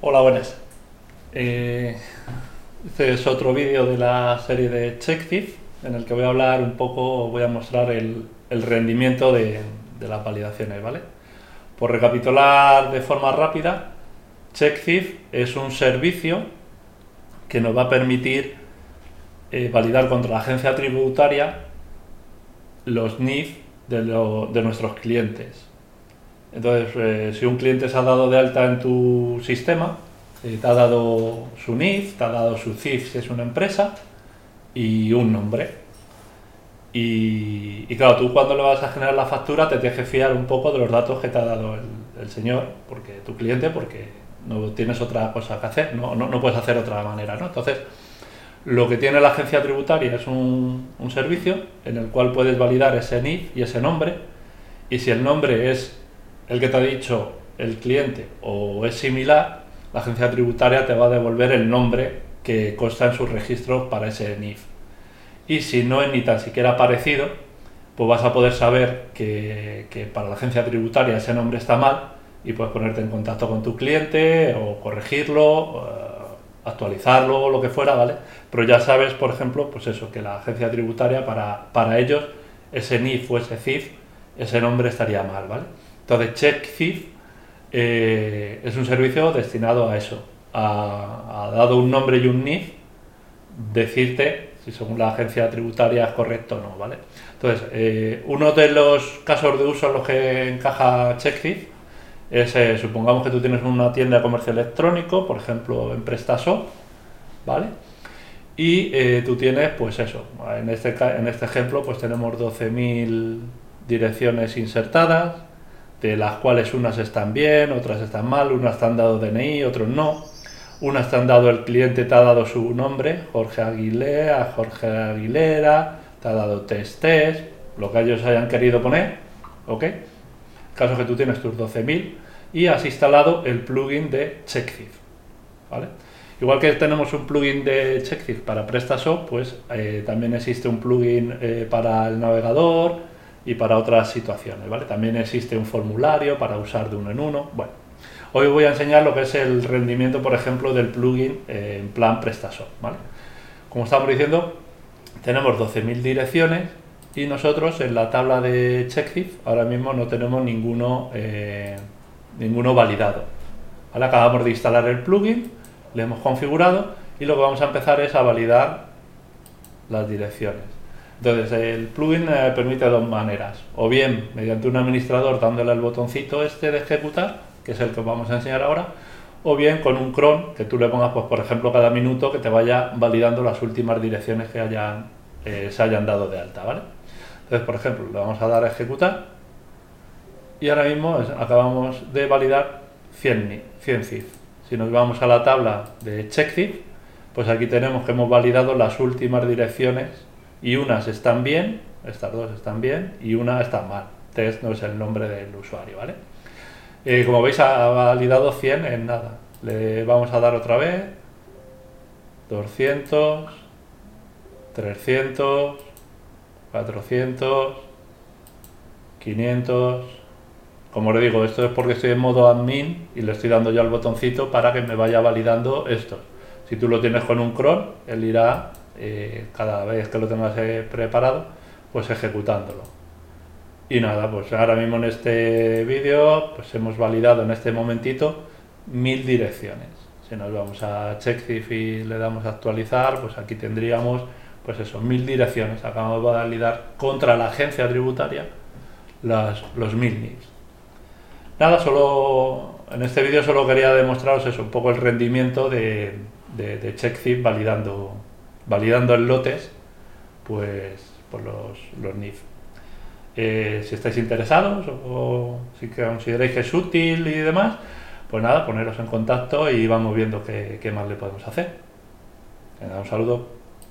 Hola, buenas. Eh, este es otro vídeo de la serie de CheckThief en el que voy a hablar un poco, voy a mostrar el, rendimiento de, las validaciones, ¿vale? Por recapitular de forma rápida, CheckThief es un servicio que nos va a permitir eh, validar contra la agencia tributaria los NIF de nuestros clientes. Entonces, eh, si un cliente se ha dado de alta en tu sistema, eh, te ha dado su NIF, te ha dado su CIF si es una empresa y un nombre. Y, y, claro, tú cuando le vas a generar la factura te tienes que fiar un poco de los datos que te ha dado el, el señor, porque tu cliente, porque no tienes otra cosa que hacer, no, no, no, puedes hacer otra manera, ¿no? Entonces, lo que tiene la agencia tributaria es un, un servicio en el cual puedes validar ese NIF y ese nombre, y si el nombre es el que te ha dicho el cliente o es similar, la agencia tributaria te va a devolver el nombre que consta en sus registros para ese NIF. Y si no es ni tan siquiera parecido, pues vas a poder saber que, para la agencia tributaria ese nombre está mal y puedes ponerte en contacto con tu cliente o corregirlo, uh, actualizarlo o lo que fuera, ¿vale? Pero ya sabes, por ejemplo, pues eso, que la agencia tributaria para, para ellos, ese NIF o ese CIF, ese nombre estaría mal, ¿vale? Entonces, CheckCIF eh, es un servicio destinado a eso, a, a, dado un nombre y un NIF, decirte si según la agencia tributaria es correcto o no, ¿vale? Entonces, eh, uno de los casos de uso en los que encaja CheckCIF es, eh, supongamos que tú tienes una tienda de comercio electrónico, por ejemplo, en PrestaShop, ¿vale? Y eh, tú tienes, pues eso, en este, en este ejemplo, pues tenemos 12.000 direcciones insertadas, de las cuales unas están bien, otras están mal, unas están dado DNI, otros no. Unas te han dado el cliente, te ha dado su nombre, Jorge Aguilera, Jorge Aguilera, te ha dado test test, lo que ellos hayan querido poner, ¿ok? Caso que tú tienes tus 12.000 y has instalado el plugin de CheckThief, ¿vale? Igual que tenemos un plugin de CheckThief para PrestaShop, pues eh, también existe un plugin eh, para el navegador y para otras situaciones, ¿vale? También existe un formulario para usar de uno en uno, bueno. Hoy voy a enseñar lo que es el rendimiento, por ejemplo, del plugin en plan PrestaShop, ¿vale? Como estamos diciendo, tenemos 12.000 direcciones y nosotros en la tabla de CheckThief ahora mismo no tenemos ninguno, eh, ninguno validado. ¿vale? Acabamos de instalar el plugin, le hemos configurado y lo que vamos a empezar es a validar las direcciones. Entonces, el plugin eh, permite dos maneras. O bien mediante un administrador dándole el botoncito este de ejecutar, que es el que vamos a enseñar ahora, o bien con un cron que tú le pongas, pues, por ejemplo, cada minuto que te vaya validando las últimas direcciones que hayan, eh, se hayan dado de alta. ¿vale? Entonces, por ejemplo, le vamos a dar a ejecutar y ahora mismo acabamos de validar 100, 100 CIF. Si nos vamos a la tabla de CheckCIF, pues aquí tenemos que hemos validado las últimas direcciones y unas están bien, estas dos están bien y una está mal. Test no es el nombre del usuario, ¿vale? Eh, como veis ha validado 100 en nada. Le vamos a dar otra vez 200, 300, 400, 500. Como le digo, esto es porque estoy en modo admin y le estoy dando ya el botoncito para que me vaya validando esto. Si tú lo tienes con un cron, él irá cada vez que lo tengas eh, preparado, pues ejecutándolo. Y nada, pues ahora mismo en este vídeo pues hemos validado en este momentito mil direcciones. Si nos vamos a CheckThief y le damos a actualizar, pues aquí tendríamos pues eso, mil direcciones. Acabamos de validar contra la agencia tributaria las, los mil NIFs. Nada, solo en este vídeo solo quería demostraros eso, un poco el rendimiento de, de, validando, validando en lotes pues, por los, los NIF. Eh, si estáis interesados o si consideráis que es útil y demás, pues nada, poneros en contacto y vamos viendo qué, qué más le podemos hacer. Un saludo.